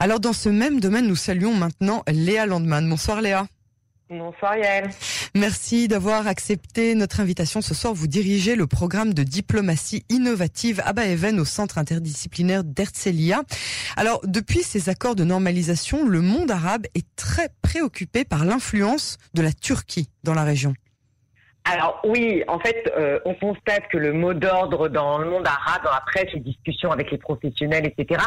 Alors dans ce même domaine, nous saluons maintenant Léa Landman. Bonsoir Léa. Bonsoir Yael. Merci d'avoir accepté notre invitation ce soir. Vous dirigez le programme de diplomatie innovative à Baeven au centre interdisciplinaire d'Herzliya. Alors, depuis ces accords de normalisation, le monde arabe est très préoccupé par l'influence de la Turquie dans la région. Alors oui, en fait, euh, on constate que le mot d'ordre dans le monde arabe, dans la presse, les discussions avec les professionnels, etc.,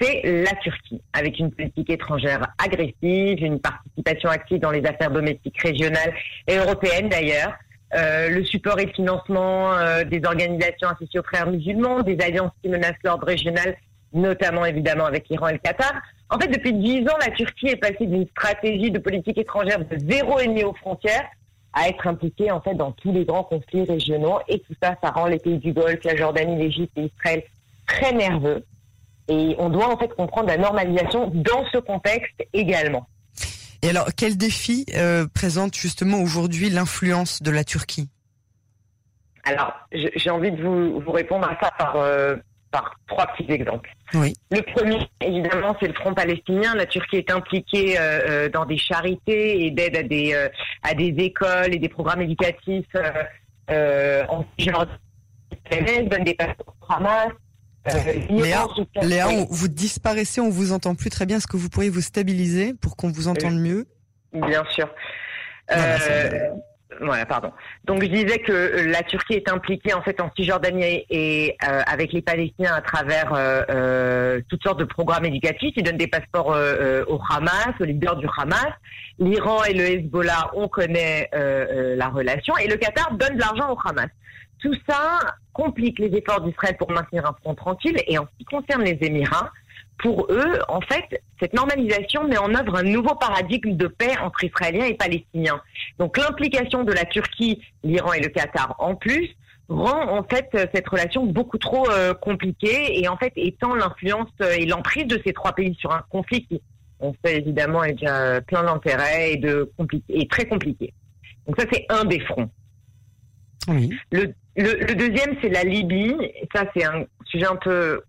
c'est la Turquie, avec une politique étrangère agressive, une participation active dans les affaires domestiques régionales et européennes d'ailleurs, euh, le support et le financement euh, des organisations associées aux frères musulmans, des alliances qui menacent l'ordre régional, notamment évidemment avec l'Iran et le Qatar. En fait, depuis dix ans, la Turquie est passée d'une stratégie de politique étrangère de zéro ennemi aux frontières à être impliqué en fait dans tous les grands conflits régionaux et tout ça, ça rend les pays du Golfe, la Jordanie, l'Égypte et Israël très nerveux. Et on doit en fait comprendre la normalisation dans ce contexte également. Et alors, quel défi euh, présente justement aujourd'hui l'influence de la Turquie? Alors, j'ai envie de vous, vous, répondre à ça par, euh, par trois petits exemples. Oui. Le premier, évidemment, c'est le Front palestinien. La Turquie est impliquée euh, euh dans des charités et d'aide à des euh, à des écoles et des programmes éducatifs euh, en donne des Hamas. Léa, Léa oui. vous disparaissez, on vous entend plus très bien. Est-ce que vous pourriez vous stabiliser pour qu'on vous entende mieux? Bien sûr. Voilà, voilà, pardon. Donc je disais que la Turquie est impliquée en fait en Cisjordanie et euh, avec les Palestiniens à travers euh, euh, toutes sortes de programmes éducatifs. Ils donnent des passeports euh, au Hamas, aux leaders du Hamas. L'Iran et le Hezbollah, on connaît la relation, et le Qatar donne de l'argent au Hamas. Tout ça complique les efforts d'Israël pour maintenir un front tranquille. Et en ce qui concerne les Émirats, pour eux, en fait, cette normalisation met en œuvre un nouveau paradigme de paix entre Israéliens et Palestiniens. Donc l'implication de la Turquie, l'Iran et le Qatar en plus rend en fait cette relation beaucoup trop euh, compliquée et en fait étend l'influence et l'emprise de ces trois pays sur un conflit qui, on sait évidemment, est déjà plein d'intérêts et de et très compliqué. Donc ça c'est un des fronts. Oui. Le, le, le deuxième c'est la Libye. Et ça c'est un sujet un peu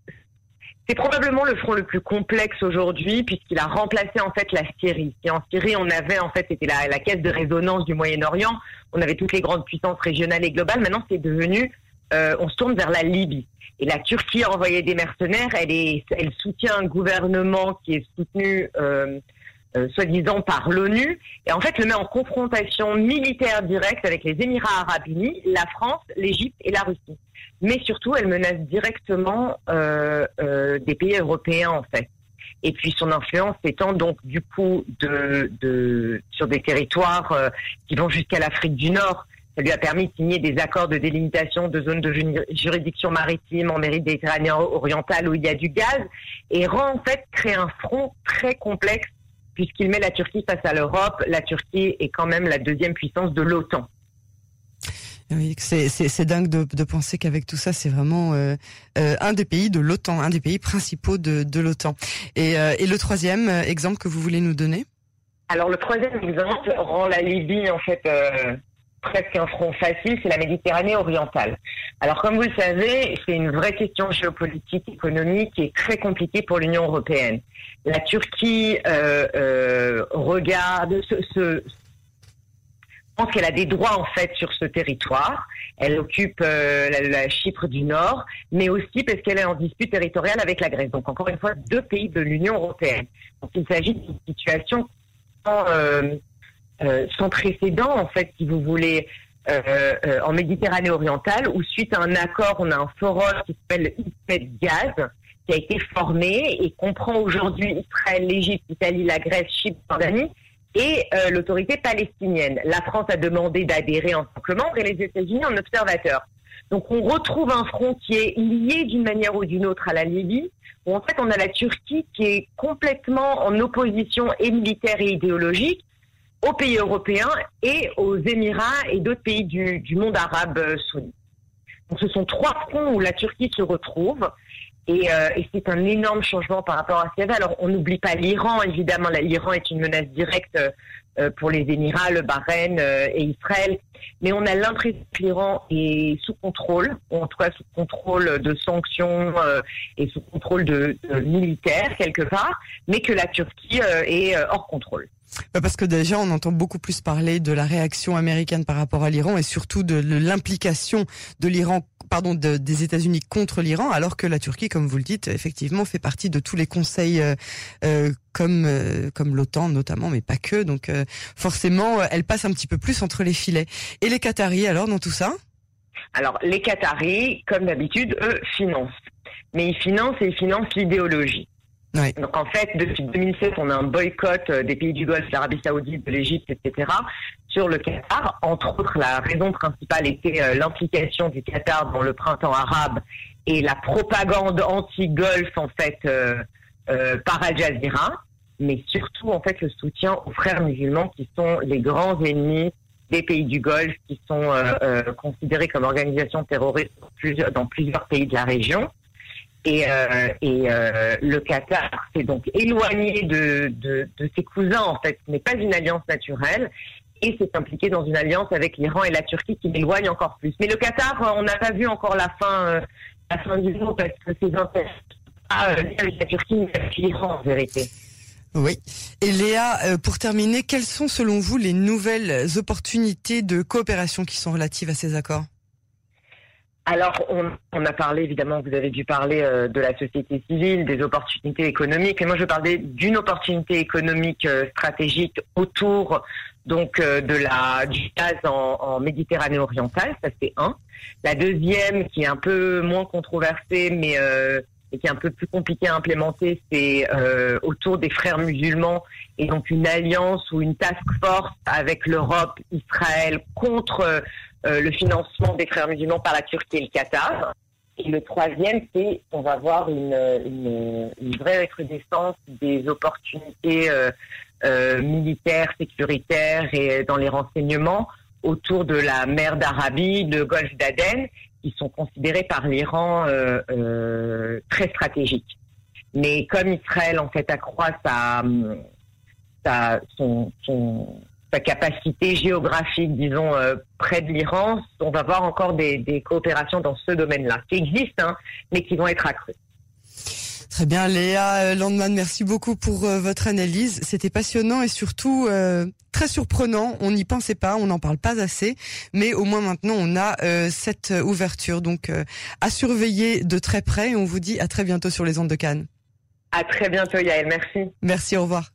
c'est probablement le front le plus complexe aujourd'hui puisqu'il a remplacé en fait la Syrie. Et en Syrie, on avait en fait c'était la, la, caisse de résonance du Moyen-Orient. On avait toutes les grandes puissances régionales et globales. Maintenant, c'est devenu, euh, on se tourne vers la Libye. Et la Turquie a envoyé des mercenaires. Elle est, elle soutient un gouvernement qui est soutenu. Euh, euh, soi-disant par l'ONU, et en fait le met en confrontation militaire directe avec les Émirats arabes unis, la France, l'Égypte et la Russie. Mais surtout, elle menace directement euh, euh, des pays européens en fait. Et puis son influence s'étend donc du coup de, sur des territoires qui vont jusqu'à l'Afrique du Nord. Ça lui a permis de signer des accords de délimitation de zones de juridiction maritime en Méditerranée orientale où il y a du gaz et rend en fait créer un front très complexe puisqu'il met la Turquie face à l'Europe. La Turquie est quand même la deuxième puissance de l'OTAN. Oui, c'est dingue de, de penser qu'avec tout ça, c'est vraiment euh, euh, un des pays de l'OTAN, un des pays principaux de, de l'OTAN. Et, euh, et, le troisième exemple que vous voulez nous donner? Alors le troisième exemple rend la Libye en fait presque un front facile, c'est la Méditerranée orientale. Alors comme vous le savez, c'est une vraie question géopolitique, économique et très compliquée pour l'Union européenne. La Turquie euh, euh, regarde, se, se, pense qu'elle a des droits en fait sur ce territoire. Elle occupe euh, la, la, Chypre du Nord, mais aussi parce qu'elle est en dispute territoriale avec la Grèce. Donc encore une fois, deux pays de l'Union européenne. Donc il s'agit d'une situation sans, euh, euh, sans, précédent en fait, si vous voulez, en Méditerranée orientale, où suite à un accord, on a un forum qui s'appelle IPED Gaz qui a été formé et comprend aujourd'hui Israël, l'Égypte, l'Italie, la Grèce, Chypre, Jordanie et euh, l'autorité palestinienne. La France a demandé d'adhérer en tant que membre et les États-Unis en observateur. Donc on retrouve un front qui est lié d'une manière ou d'une autre à la Libye, où en fait on a la Turquie qui est complètement en opposition et militaire et idéologique aux pays européens et aux Émirats et d'autres pays du, monde arabe euh, sunni. Donc ce sont trois fronts où la Turquie se retrouve Et, et c'est un énorme changement par rapport à ce qu'il y avait. Alors, on n'oublie pas l'Iran, évidemment. L'Iran est une menace directe pour les Émirats, le Bahreïn et Israël. Mais on a l'impression que l'Iran est sous contrôle, ou en tout cas sous contrôle de sanctions et sous contrôle de, de militaires quelque part, mais que la Turquie est hors contrôle. Bah, parce que déjà, on entend beaucoup plus parler de la réaction américaine par rapport à l'Iran et surtout de l'implication de l'Iran, pardon, des États-Unis contre l'Iran, alors que la Turquie, comme vous le dites, effectivement, fait partie de tous les conseils euh, euh comme euh, comme l'OTAN notamment, mais pas que. Donc euh, forcément, elle passe un petit peu plus entre les filets. Et les Qataris, alors, dans tout ça? Alors, les Qataris, comme d'habitude, eux financent, mais ils financent et ils financent l'idéologie. Donc en fait, depuis 2007, on a un boycott euh, des pays du Golfe, l'Arabie Saoudite, de l'Égypte, etc. sur le Qatar. Entre autres, la raison principale était euh, l'implication du Qatar dans le printemps arabe et la propagande anti-Golfe en fait euh, par Al Jazeera, mais surtout en fait le soutien aux frères musulmans qui sont les grands ennemis des pays du Golfe, qui sont considérés comme organisations terroristes dans plusieurs pays de la région. Et, euh, et euh, le Qatar s'est donc éloigné de, ses cousins, en fait. Ce n'est pas une alliance naturelle. Et s'est impliqué dans une alliance avec l'Iran et la Turquie qui l'éloigne encore plus. Mais le Qatar, euh, on n'a pas vu encore la fin, la fin du jour parce que ses intérêts avec la Turquie, mais avec l'Iran en vérité. Oui. Et Léa, pour terminer, quelles sont selon vous les nouvelles opportunités de coopération qui sont relatives à ces accords? Alors, on, on, a parlé, évidemment, vous avez dû parler euh, de la société civile, des opportunités économiques. Et moi, je parlais d'une opportunité économique euh, stratégique autour donc euh, de la du gaz en, en Méditerranée orientale. Ça, c'est un. La deuxième, qui est un peu moins controversée, mais et qui est un peu plus compliquée à implémenter, c'est autour des frères musulmans et donc une alliance ou une task force avec l'Europe, Israël contre euh, le financement des frères musulmans par la Turquie et le Qatar. Et le troisième, c'est on va voir une, vraie recrudescence des opportunités euh, euh, militaires, sécuritaires et dans les renseignements autour de la mer d'Arabie, de Golfe d'Aden, sont considérés par l'Iran euh, euh, très stratégiques. Mais comme Israël en fait accroît sa, sa capacité géographique, disons, euh, près de l'Iran, on va voir encore des, des coopérations dans ce domaine-là, qui existent, hein, mais qui vont être accrues. Très bien, Léa euh, Landman, merci beaucoup pour euh, votre analyse. C'était passionnant et surtout euh, très surprenant. On n'y pensait pas, on n'en parle pas assez, mais au moins maintenant on a cette ouverture. Donc à surveiller de très près. Et on vous dit à très bientôt sur les ondes de Cannes. À très bientôt, Yael. Merci. Merci, au revoir.